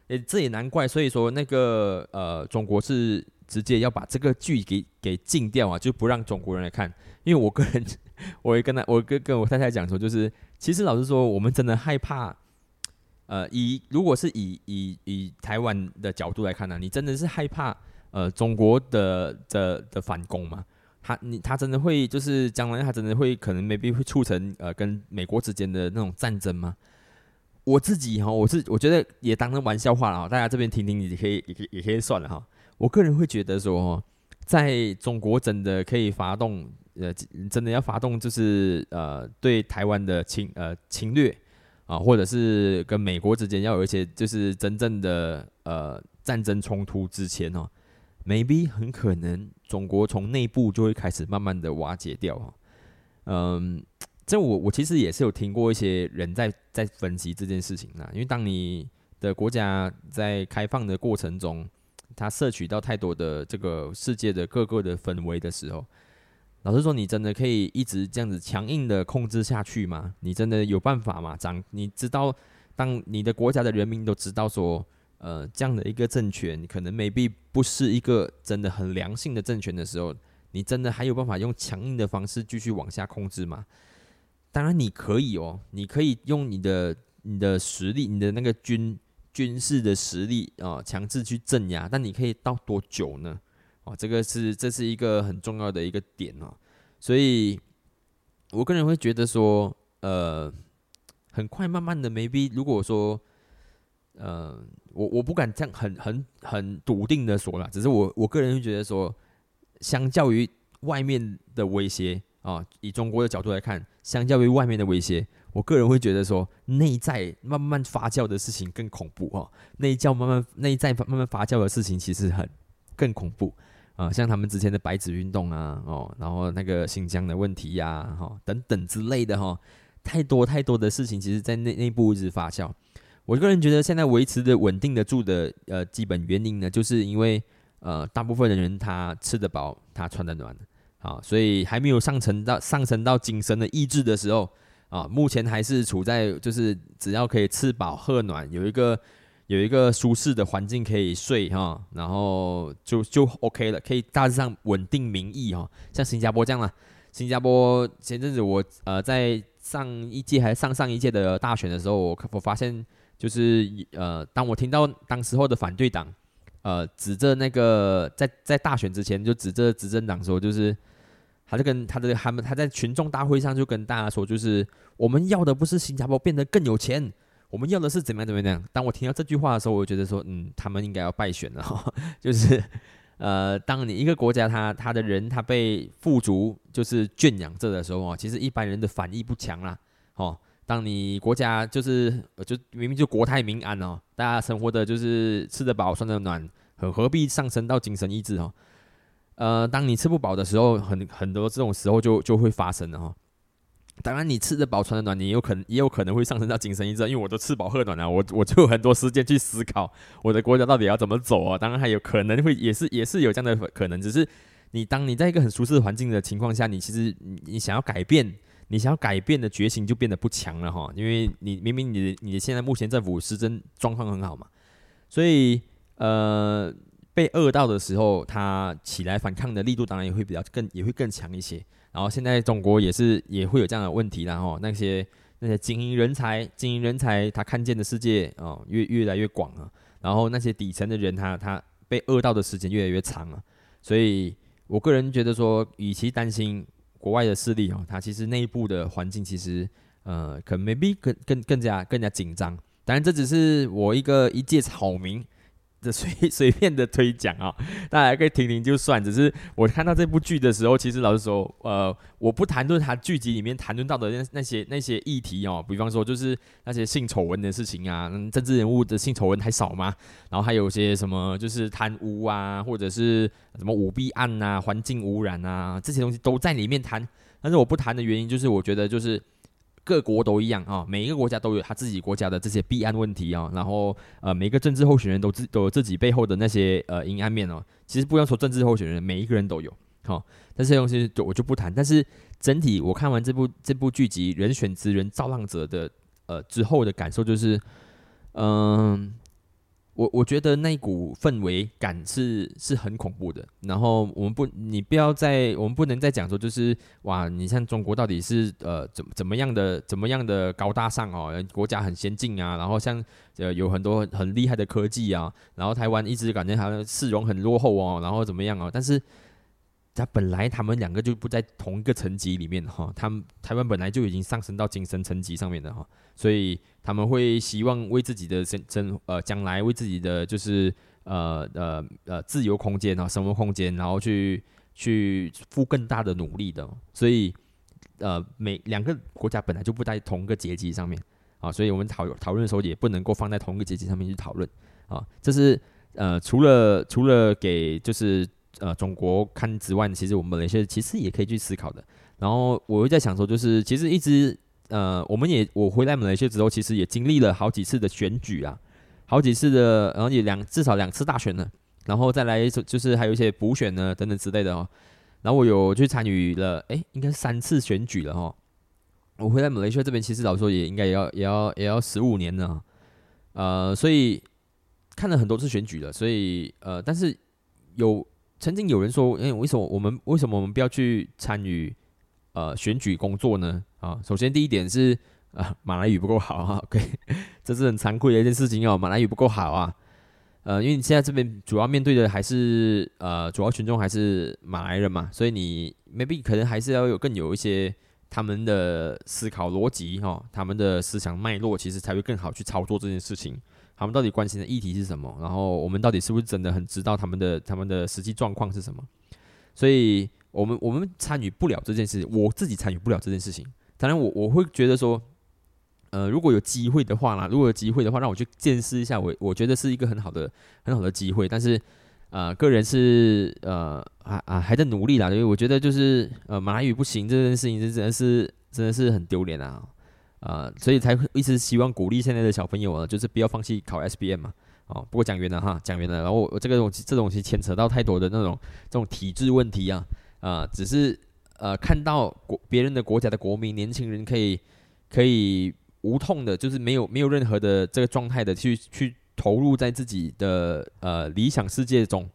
A: 诶，这也难怪，所以说那个呃，中国是直接要把这个剧给给禁掉啊，就不让中国人来看。因为我个人，我也跟他，我跟跟我太太讲说，就是其实老实说，我们真的害怕，呃，以如果是以以以台湾的角度来看呢，你真的是害怕呃中国的的的反攻吗？他你他真的会就是将来他真的会可能 maybe 会促成呃跟美国之间的那种战争吗？我自己哈，我是我觉得也当成玩笑话了哈，大家这边听听也可以也可以也可以算了哈。我个人会觉得说，在中国真的可以发动呃真的要发动就是呃对台湾的侵呃侵略啊，或者是跟美国之间要有一些就是真正的呃战争冲突之前哦。maybe 很可能中国从内部就会开始慢慢的瓦解掉哈，嗯，这我我其实也是有听过一些人在在分析这件事情啊，因为当你的国家在开放的过程中，它摄取到太多的这个世界的各个的氛围的时候，老实说，你真的可以一直这样子强硬的控制下去吗？你真的有办法吗？长，你知道，当你的国家的人民都知道说。呃，这样的一个政权，可能 maybe 不是一个真的很良性的政权的时候，你真的还有办法用强硬的方式继续往下控制吗？当然你可以哦，你可以用你的你的实力，你的那个军军事的实力啊，强制去镇压，但你可以到多久呢？哦，这个是这是一个很重要的一个点哦，所以我个人会觉得说，呃，很快慢慢的，maybe 如果说。呃，我我不敢这样很很很笃定的说了，只是我我个人会觉得说，相较于外面的威胁啊，以中国的角度来看，相较于外面的威胁，我个人会觉得说，内在慢慢发酵的事情更恐怖哦，内教慢慢内在慢慢发酵的事情其实很更恐怖啊，像他们之前的白纸运动啊，哦，然后那个新疆的问题呀，哈，等等之类的哈，太多太多的事情，其实在内内部一直发酵。我个人觉得，现在维持的稳定的住的呃基本原因呢，就是因为呃大部分的人他吃得饱，他穿得暖，好，所以还没有上层到上升到精神的意志的时候啊，目前还是处在就是只要可以吃饱喝暖，有一个有一个舒适的环境可以睡哈，然后就就 OK 了，可以大致上稳定民意哈，像新加坡这样了。新加坡前阵子我呃在上一届还上上一届的大选的时候，我我发现。就是呃，当我听到当时候的反对党，呃，指着那个在在大选之前就指着执政党说，就是他就跟他的他们他在群众大会上就跟大家说，就是我们要的不是新加坡变得更有钱，我们要的是怎么样怎么样。当我听到这句话的时候，我就觉得说，嗯，他们应该要败选了。就是呃，当你一个国家他他的人他被富足就是圈养着的时候哦，其实一般人的反应不强啦，哦。当你国家就是就明明就国泰民安哦，大家生活的就是吃得饱穿得暖，何何必上升到精神意志哦？呃，当你吃不饱的时候，很很多这种时候就就会发生了哈。当然，你吃得饱穿得暖，你有可能也有可能会上升到精神意志，因为我都吃饱喝暖了，我我就有很多时间去思考我的国家到底要怎么走啊。当然还有可能会也是也是有这样的可能，只是你当你在一个很舒适环境的情况下，你其实你想要改变。你想要改变的决心就变得不强了哈，因为你明明你你现在目前政府施政状况很好嘛，所以呃被饿到的时候，他起来反抗的力度当然也会比较更也会更强一些。然后现在中国也是也会有这样的问题，然后那些那些精英人才精英人才他看见的世界哦越越来越广了，然后那些底层的人他他被饿到的时间越来越长了，所以我个人觉得说，与其担心。国外的势力哦，他其实内部的环境其实呃，可能 maybe 更更更加更加紧张。当然，这只是我一个一介草民。这随 随便的推讲啊，大家可以听听就算。只是我看到这部剧的时候，其实老实说，呃，我不谈论他剧集里面谈论到的那那些那些议题哦，比方说就是那些性丑闻的事情啊，政治人物的性丑闻还少吗？然后还有些什么就是贪污啊，或者是什么舞弊案啊、环境污染啊这些东西都在里面谈。但是我不谈的原因就是，我觉得就是。各国都一样啊，每一个国家都有他自己国家的这些弊案问题啊，然后呃，每个政治候选人都自都有自己背后的那些呃阴暗面哦。其实不要说政治候选人，每一个人都有好，但这些东西就我就不谈。但是整体我看完这部这部剧集《人选之人造浪者》的呃之后的感受就是，嗯，我我觉得那股氛围感是是很恐怖的。然后我们不，你不要再，我们不能再讲说，就是哇，你像中国到底是呃怎怎么样的怎么样的高大上哦，国家很先进啊，然后像呃有很多很厉害的科技啊，然后台湾一直感觉好像市容很落后哦，然后怎么样哦，但是。他本来他们两个就不在同一个层级里面哈，他们台湾本来就已经上升到精神层级上面的哈，所以他们会希望为自己的生生呃将来为自己的就是呃呃呃自由空间啊生活空间，然后去去付更大的努力的，所以呃每两个国家本来就不在同一个阶级上面啊，所以我们讨讨论的时候也不能够放在同一个阶级上面去讨论啊，这是呃除了除了给就是。呃，中国看之外，其实我们那些其实也可以去思考的。然后我会在想说，就是其实一直呃，我们也我回来马来西亚之后，其实也经历了好几次的选举啊，好几次的，然后也两至少两次大选呢，然后再来就是还有一些补选呢等等之类的哦。然后我有去参与了，哎，应该是三次选举了哈。我回来马来西亚这边，其实老实说也应该也要也要也要十五年了，呃，所以看了很多次选举了，所以呃，但是有。曾经有人说：“哎，为什么我们为什么我们不要去参与呃选举工作呢？”啊，首先第一点是啊，马来语不够好 哈，OK，这是很惭愧的一件事情哦，马来语不够好啊。呃，因为你现在这边主要面对的还是呃主要群众还是马来人嘛，所以你 maybe 可能还是要有更有一些他们的思考逻辑哈，他们的思想脉络，其实才会更好去操作这件事情。他们到底关心的议题是什么？然后我们到底是不是真的很知道他们的他们的实际状况是什么？所以，我们我们参与不了这件事，我自己参与不了这件事情。当然，我我会觉得说，呃，如果有机会的话啦，如果有机会的话，让我去见识一下，我我觉得是一个很好的很好的机会。但是，呃，个人是呃啊啊还在努力啦，因为我觉得就是呃马来语不行这件事情，真的是真的是很丢脸啊。啊，所以才会一直希望鼓励现在的小朋友啊，就是不要放弃考 S B M 嘛。哦，不过讲远了哈，讲远了。然后我这个东西，这东西牵扯到太多的那种这种体制问题啊。啊，只是呃看到国别人的国家的国民年轻人可以可以无痛的，就是没有没有任何的这个状态的去去投入在自己的呃理想世界中，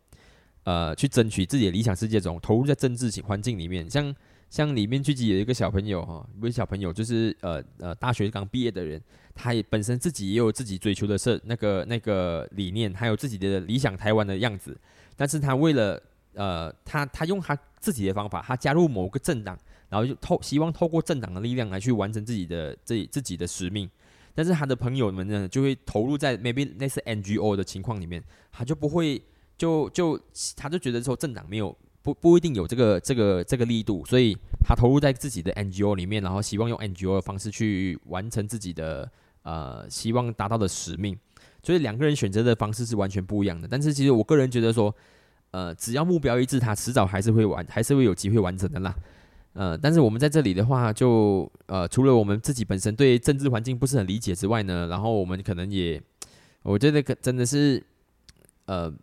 A: 呃去争取自己的理想世界中，投入在政治环境里面，像。像里面聚集有一个小朋友哈，一位小朋友就是呃呃大学刚毕业的人，他也本身自己也有自己追求的是那个那个理念，还有自己的理想台湾的样子。但是他为了呃他他用他自己的方法，他加入某个政党，然后就透希望透过政党的力量来去完成自己的自自己的使命。但是他的朋友们呢，就会投入在 maybe 那是 NGO 的情况里面，他就不会就就他就觉得说政党没有。不不一定有这个这个这个力度，所以他投入在自己的 NGO 里面，然后希望用 NGO 的方式去完成自己的呃希望达到的使命。所以两个人选择的方式是完全不一样的。但是其实我个人觉得说，呃，只要目标一致，他迟早还是会完，还是会有机会完成的啦。呃，但是我们在这里的话，就呃除了我们自己本身对政治环境不是很理解之外呢，然后我们可能也，我觉得可真的是呃。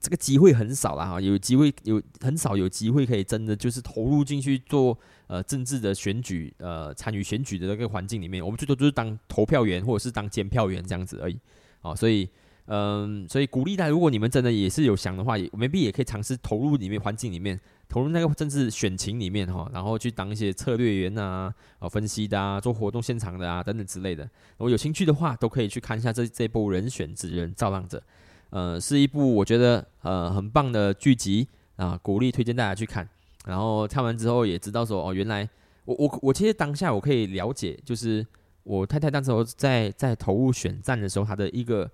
A: 这个机会很少了哈，有机会有很少有机会可以真的就是投入进去做呃政治的选举呃参与选举的那个环境里面，我们最多就是当投票员或者是当监票员这样子而已啊，所以嗯，所以鼓励大家，如果你们真的也是有想的话，也未必也可以尝试投入里面环境里面，投入那个政治选情里面哈，然后去当一些策略员啊、啊分析的啊、做活动现场的啊等等之类的。如果有兴趣的话，都可以去看一下这这部人选之人造浪者。呃，是一部我觉得呃很棒的剧集啊，鼓励推荐大家去看。然后看完之后也知道说，哦，原来我我我其实当下我可以了解，就是我太太当时候在在投入选战的时候，她的一个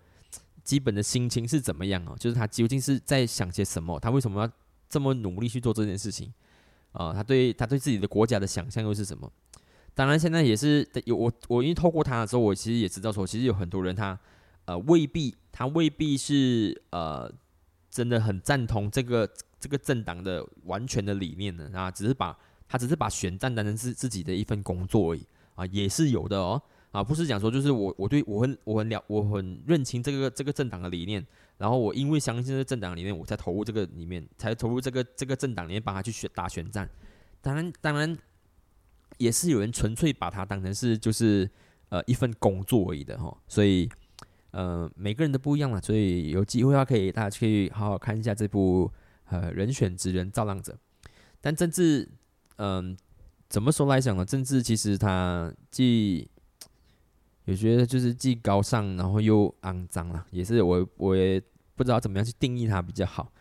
A: 基本的心情是怎么样哦？就是她究竟是在想些什么？她为什么要这么努力去做这件事情？啊，她对她对自己的国家的想象又是什么？当然，现在也是有我我因为透过她的时候，我其实也知道说，其实有很多人他。呃，未必，他未必是呃，真的很赞同这个这个政党的完全的理念的啊，只是把他只是把选战当成是自己的一份工作而已啊，也是有的哦啊，不是讲说就是我我对我很我很了我很认清这个这个政党的理念，然后我因为相信这个政党理念，我才投入这个里面，才投入这个这个政党里面帮他去选打选战，当然当然也是有人纯粹把它当成是就是呃一份工作而已的哈，所以。呃，每个人都不一样了，所以有机会的话，可以大家去好好看一下这部呃人选之人造浪者。但政治，嗯，怎么说来讲呢？政治其实它既有觉得就是既高尚，然后又肮脏了，也是我我也不知道怎么样去定义它比较好。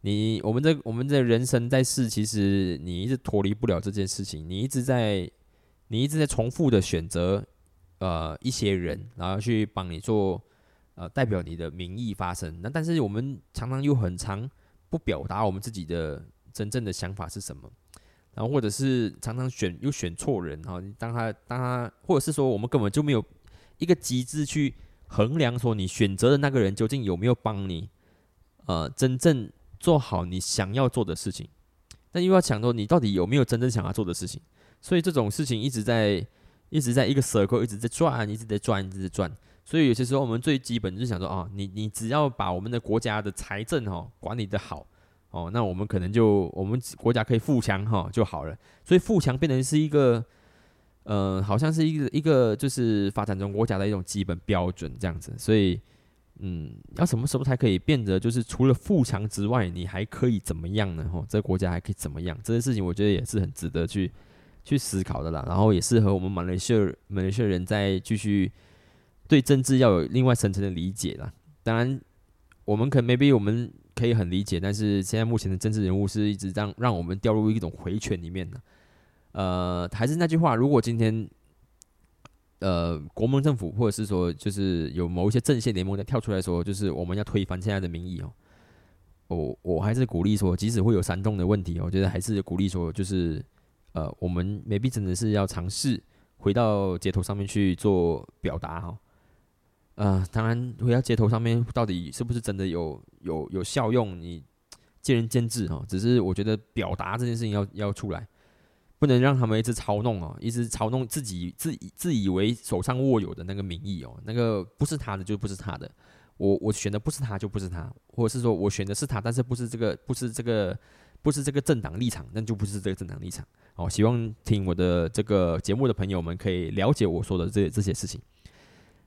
A: 你我们这我们的人生在世，其实你一直脱离不了这件事情，你一直在你一直在重复的选择，呃，一些人，然后去帮你做，呃，代表你的名义发声。那但是我们常常又很常不表达我们自己的真正的想法是什么，然后或者是常常选又选错人哈，当他当他或者是说我们根本就没有。一个机制去衡量说你选择的那个人究竟有没有帮你，呃，真正做好你想要做的事情，但又要想说你到底有没有真正想要做的事情，所以这种事情一直在一直在一个 circle 一直在转，一直在转，一直在转。所以有些时候我们最基本就是想说啊，你你只要把我们的国家的财政哈管理的好哦，那我们可能就我们国家可以富强哈就好了。所以富强变成是一个。呃，好像是一个一个就是发展中国家的一种基本标准这样子，所以，嗯，要什么时候才可以变得就是除了富强之外，你还可以怎么样呢？哦，这个国家还可以怎么样？这件事情我觉得也是很值得去去思考的啦。然后也适合我们马来西亚马来西亚人再继续对政治要有另外深层的理解啦。当然，我们可能 maybe 我们可以很理解，但是现在目前的政治人物是一直让让我们掉入一种回圈里面的。呃，还是那句话，如果今天，呃，国盟政府或者是说，就是有某一些政线联盟在跳出来说，就是我们要推翻现在的民意哦，我我还是鼓励说，即使会有煽动的问题，我觉得还是鼓励说，就是呃，我们 maybe 真的是要尝试回到街头上面去做表达哈，呃，当然回到街头上面到底是不是真的有有有效用，你见仁见智哈，只是我觉得表达这件事情要要出来。不能让他们一直操弄哦，一直操弄自己自以自以为手上握有的那个名义哦，那个不是他的就不是他的，我我选的不是他就不是他，或者是说我选的是他，但是不是这个不是这个不是这个政党立场，那就不是这个政党立场哦。希望听我的这个节目的朋友们可以了解我说的这这些事情，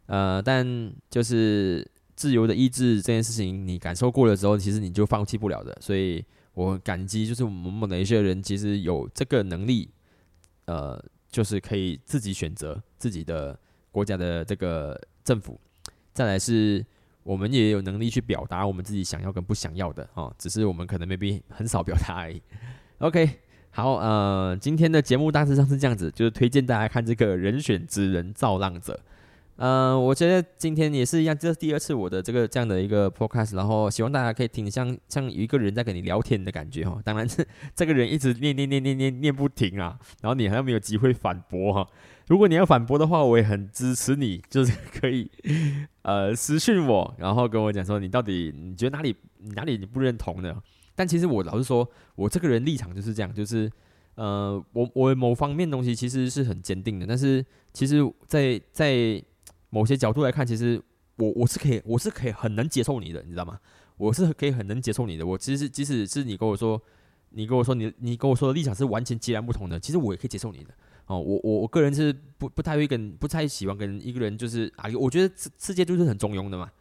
A: 呃，但就是自由的意志这件事情，你感受过了之后，其实你就放弃不了的，所以。我感激，就是我们某的一些人其实有这个能力，呃，就是可以自己选择自己的国家的这个政府。再来是，我们也有能力去表达我们自己想要跟不想要的哦，只是我们可能 maybe 很少表达而已。OK，好，呃，今天的节目大致上是这样子，就是推荐大家看这个人选之人造浪者。嗯，我觉得今天也是一样，这是第二次我的这个这样的一个 podcast，然后希望大家可以听像像有一个人在跟你聊天的感觉哈。当然是这个人一直念念念念念念不停啊，然后你好像没有机会反驳哈。如果你要反驳的话，我也很支持你，就是可以呃私讯我，然后跟我讲说你到底你觉得哪里哪里你不认同的。但其实我老实说，我这个人立场就是这样，就是呃我我某方面东西其实是很坚定的，但是其实，在在某些角度来看，其实我我是可以，我是可以很能接受你的，你知道吗？我是可以很能接受你的。我其实即使是你跟我说，你跟我说你你跟我说的立场是完全截然不同的，其实我也可以接受你的。哦，我我我个人是不不太会跟不太喜欢跟一个人就是啊，我觉得世世界就是很中庸的嘛，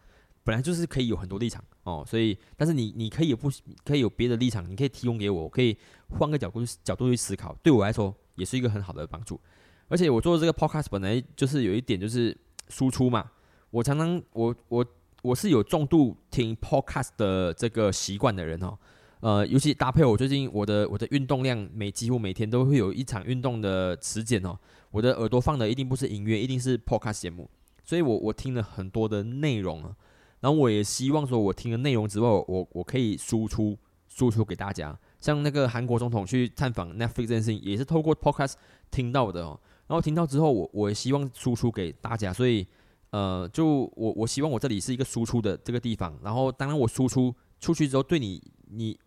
A: 本来就是可以有很多立场哦，所以但是你你可以有不可以有别的立场，你可以提供给我，我可以换个角度角度去思考，对我来说也是一个很好的帮助。而且我做这个 podcast 本来就是有一点就是。输出嘛，我常常我我我是有重度听 podcast 的这个习惯的人哦，呃，尤其搭配我最近我的我的运动量每几乎每天都会有一场运动的时间哦，我的耳朵放的一定不是音乐，一定是 podcast 节目，所以我我听了很多的内容啊，然后我也希望说我听的内容之后，我我可以输出输出给大家，像那个韩国总统去探访 Netflix 这件事情，也是透过 podcast 听到的哦。然后听到之后，我我希望输出给大家，所以呃，就我我希望我这里是一个输出的这个地方。然后当然我输出出去之后，对你你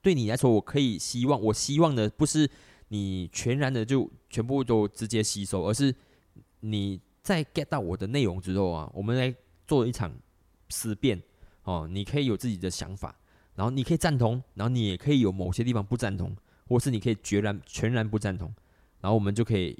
A: 对你来说，我可以希望我希望的不是你全然的就全部都直接吸收，而是你在 get 到我的内容之后啊，我们来做一场思辨哦。你可以有自己的想法，然后你可以赞同，然后你也可以有某些地方不赞同，或是你可以决然全然不赞同，然后我们就可以。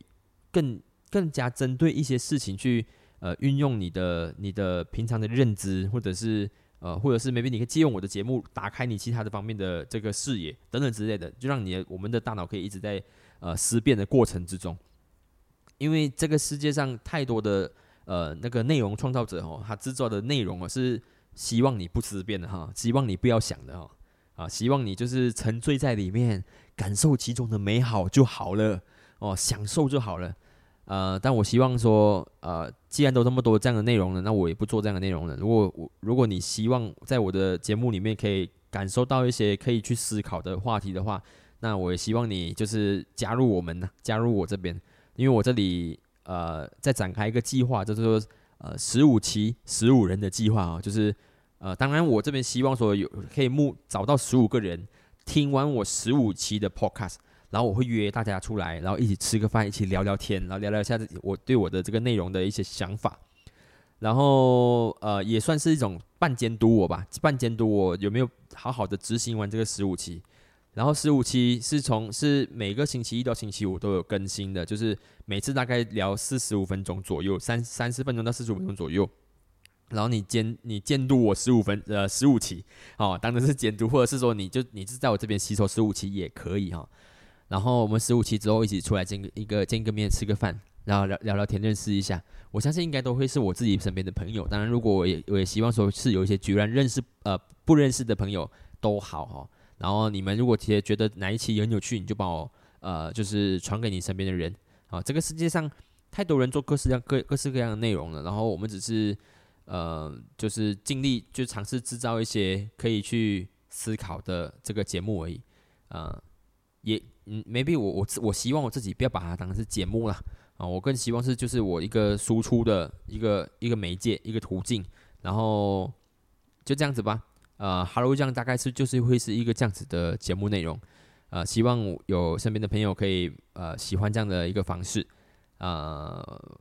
A: 更更加针对一些事情去呃运用你的你的平常的认知，或者是呃或者是 maybe 你可以借用我的节目，打开你其他的方面的这个视野等等之类的，就让你我们的大脑可以一直在呃思辨的过程之中。因为这个世界上太多的呃那个内容创造者哦，他制作的内容啊是希望你不思辨的哈，希望你不要想的哈，啊，希望你就是沉醉在里面，感受其中的美好就好了哦，享受就好了。呃，但我希望说，呃，既然都这么多这样的内容了，那我也不做这样的内容了。如果我如果你希望在我的节目里面可以感受到一些可以去思考的话题的话，那我也希望你就是加入我们呢，加入我这边。因为我这里呃在展开一个计划，就是说呃十五期十五人的计划啊，就是呃当然我这边希望说有可以募找到十五个人听完我十五期的 podcast，然后我会约大家出来，然后一起吃个饭，一起聊聊天，然后聊聊一下我对我的这个内容的一些想法，然后呃也算是一种半监督我吧，半监督我有没有好好的执行完这个十五期。然后十五期是从是每个星期一到星期五都有更新的，就是每次大概聊四十五分钟左右，三三十分钟到四十五分钟左右。然后你监你监督我十五分呃十五期，哦，当然是监督，或者是说你就你是在我这边吸收十五期也可以哈。然后我们十五期之后一起出来见一个见个面吃个饭，然后聊聊聊天认识一下。我相信应该都会是我自己身边的朋友。当然，如果我也我也希望说是有一些居然认识呃不认识的朋友都好哈。然后你们如果觉觉得哪一期很有趣，你就帮我呃，就是传给你身边的人啊。这个世界上太多人做各式各样各各式各样的内容了，然后我们只是呃，就是尽力就尝试制造一些可以去思考的这个节目而已。呃，也嗯，maybe 我我我希望我自己不要把它当成是节目了啊，我更希望是就是我一个输出的一个一个媒介一个途径，然后就这样子吧。呃，Hello，这样大概是就是会是一个这样子的节目内容，呃，希望有身边的朋友可以呃喜欢这样的一个方式，呃，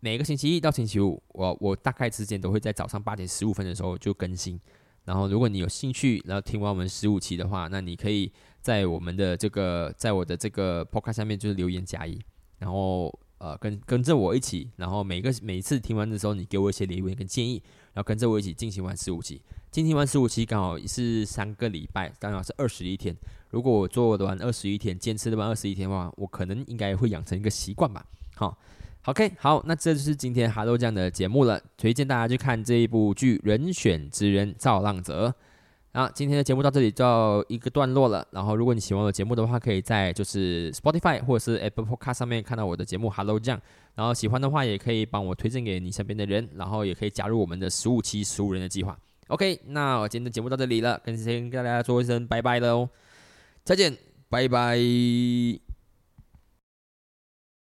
A: 每个星期一到星期五，我我大概之间都会在早上八点十五分的时候就更新，然后如果你有兴趣，然后听完我们十五期的话，那你可以在我们的这个在我的这个 Podcast 下面就是留言加一，然后呃跟跟着我一起，然后每个每一次听完的时候，你给我一些留言跟建议，然后跟着我一起进行完十五期。进行完十五期刚好是三个礼拜，刚好是二十一天。如果我做完二十一天，坚持的完二十一天的话，我可能应该会养成一个习惯吧。好，OK，好，那这就是今天 Hello 酱的节目了。推荐大家去看这一部剧《人选之人造浪者》。啊，今天的节目到这里就要一个段落了。然后，如果你喜欢我的节目的话，可以在就是 Spotify 或者是 Apple Podcast 上面看到我的节目 Hello 酱。然后喜欢的话，也可以帮我推荐给你身边的人，然后也可以加入我们的十五期十五人的计划。OK，那我今天的节目到这里了，跟先跟大家说一声拜拜了哦，再见，拜拜。